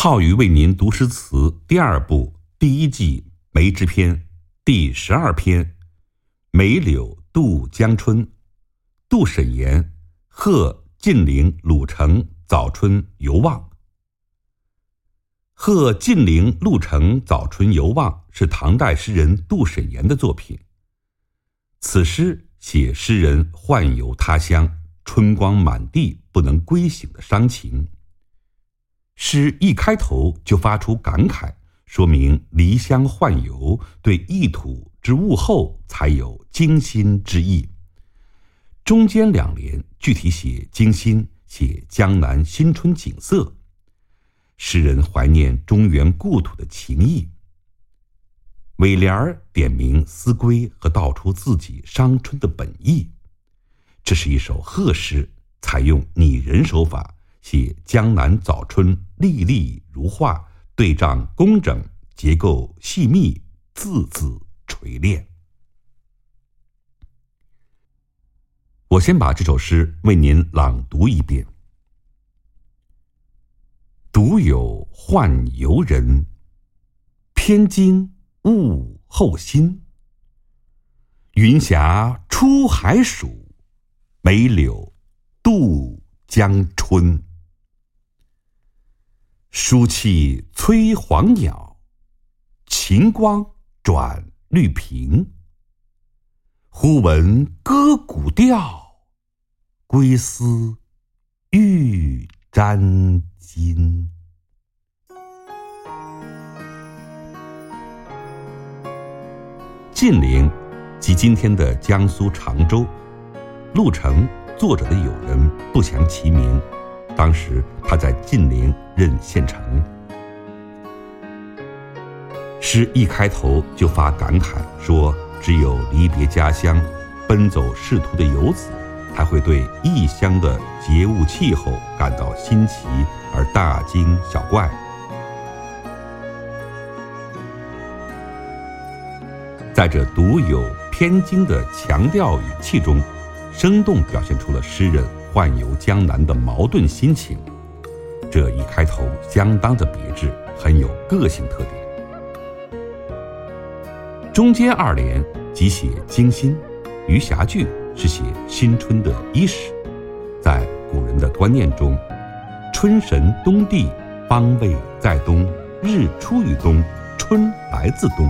浩宇为您读诗词第二部第一季梅枝篇第十二篇《梅柳渡江春》，杜审言，贺晋陵鲁城早春游望。贺晋陵鹿城早春游望是唐代诗人杜审言的作品。此诗写诗人宦游他乡，春光满地不能归省的伤情。诗一开头就发出感慨，说明离乡宦游，对异土之物后才有惊心之意。中间两联具体写惊心，写江南新春景色。诗人怀念中原故土的情谊。尾联儿点明思归和道出自己伤春的本意。这是一首贺诗，采用拟人手法写江南早春，历历如画，对仗工整，结构细密，字字锤炼。我先把这首诗为您朗读一遍。独有宦游人，偏惊物候新。云霞出海曙，梅柳渡江春。书气催黄鸟，晴光转绿屏。忽闻歌古调，归思欲沾巾。晋陵，即今天的江苏常州。陆程，作者的友人，不详其名。当时他在晋陵任县丞。诗一开头就发感慨，说只有离别家乡、奔走仕途的游子，才会对异乡的节物气候感到新奇而大惊小怪。在这独有偏惊的强调语气中，生动表现出了诗人宦游江南的矛盾心情。这一开头相当的别致，很有个性特点。中间二联即写惊心，余霞句是写新春的伊始。在古人的观念中，春神东地，方位在东，日出于东，春来自东。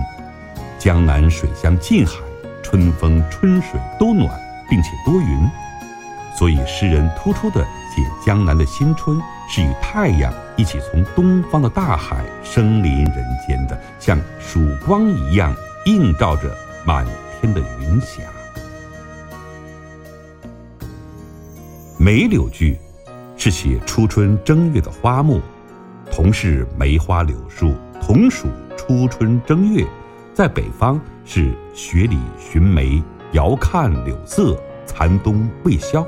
江南水乡近海，春风春水都暖，并且多云，所以诗人突出的写江南的新春是与太阳一起从东方的大海升临人间的，像曙光一样映照着满天的云霞。梅柳句是写初春正月的花木，同是梅花柳树，同属初春正月。在北方是雪里寻梅，遥看柳色，残冬未消；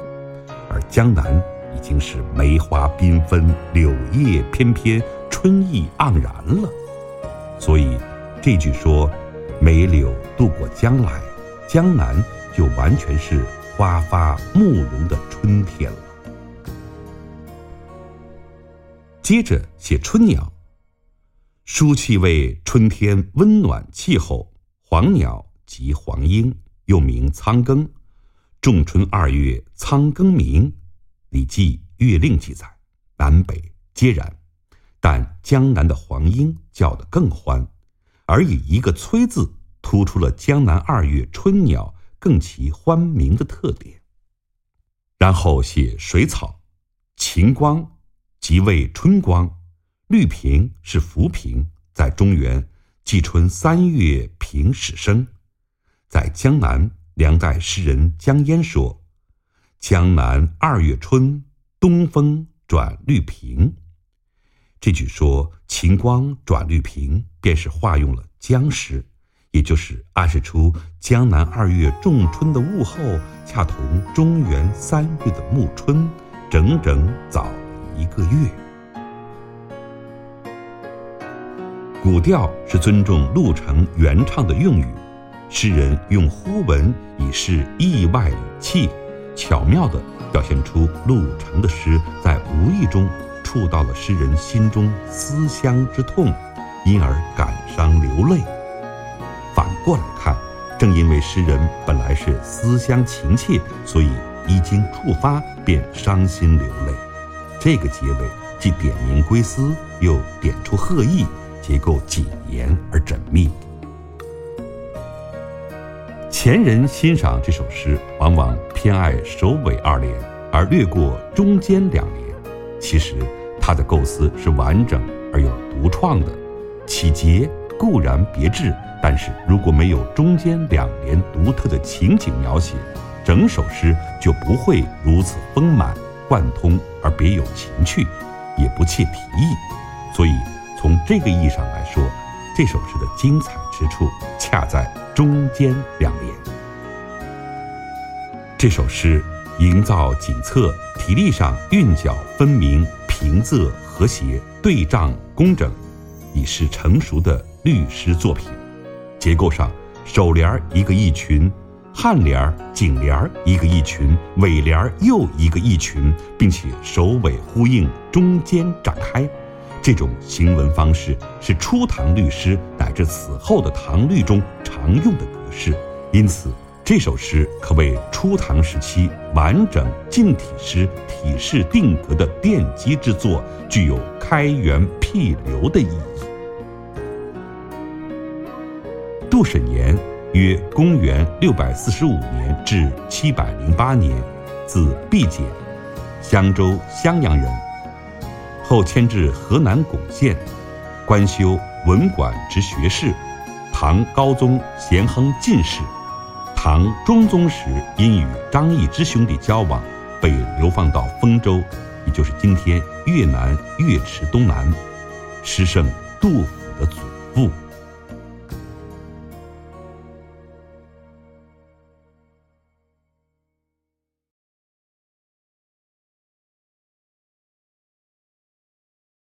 而江南已经是梅花缤纷，柳叶翩翩，春意盎然了。所以这句说“梅柳渡过江来”，江南就完全是花发慕容的春天了。接着写春鸟。书气为春天温暖气候，黄鸟即黄莺，又名苍庚。仲春二月，苍庚鸣。《礼记·月令》记载，南北皆然，但江南的黄莺叫得更欢，而以一个“催”字突出了江南二月春鸟更其欢鸣的特点。然后写水草，晴光即为春光。绿萍是浮萍，在中原，季春三月萍始生。在江南，梁代诗人江淹说：“江南二月春，东风转绿萍。”这句说晴光转绿萍，便是化用了江诗，也就是暗示出江南二月仲春的物候，恰同中原三月的暮春，整整早了一个月。古调是尊重陆程原唱的用语，诗人用呼文以示意外语气，巧妙地表现出陆程的诗在无意中触到了诗人心中思乡之痛，因而感伤流泪。反过来看，正因为诗人本来是思乡情切，所以一经触发便伤心流泪。这个结尾既点明归思，又点出贺意，结构谨严而缜密。前人欣赏这首诗，往往偏爱首尾二联，而略过中间两联。其实，他的构思是完整而又独创的，起节固然别致，但是如果没有中间两联独特的情景描写，整首诗就不会如此丰满贯通而别有情趣，也不切题意。所以，从这个意义上来说，这首诗的精彩之处恰在中间两联。这首诗。营造景侧，体力上韵脚分明，平仄和谐，对仗工整，已是成熟的律诗作品。结构上，首联一个意群，颔联、颈联一个意群，尾联又一个意群，并且首尾呼应，中间展开。这种行文方式是初唐律诗乃至此后的唐律中常用的格式，因此。这首诗可谓初唐时期完整近体诗体式定格的奠基之作，具有开源辟流的意义。杜审言，约公元六百四十五年至七百零八年，字毕简，襄州襄阳人，后迁至河南巩县，官修文馆之学士，唐高宗咸亨进士。唐中宗时，因与张易之兄弟交往，被流放到丰州，也就是今天越南岳池东南。诗圣杜甫的祖父。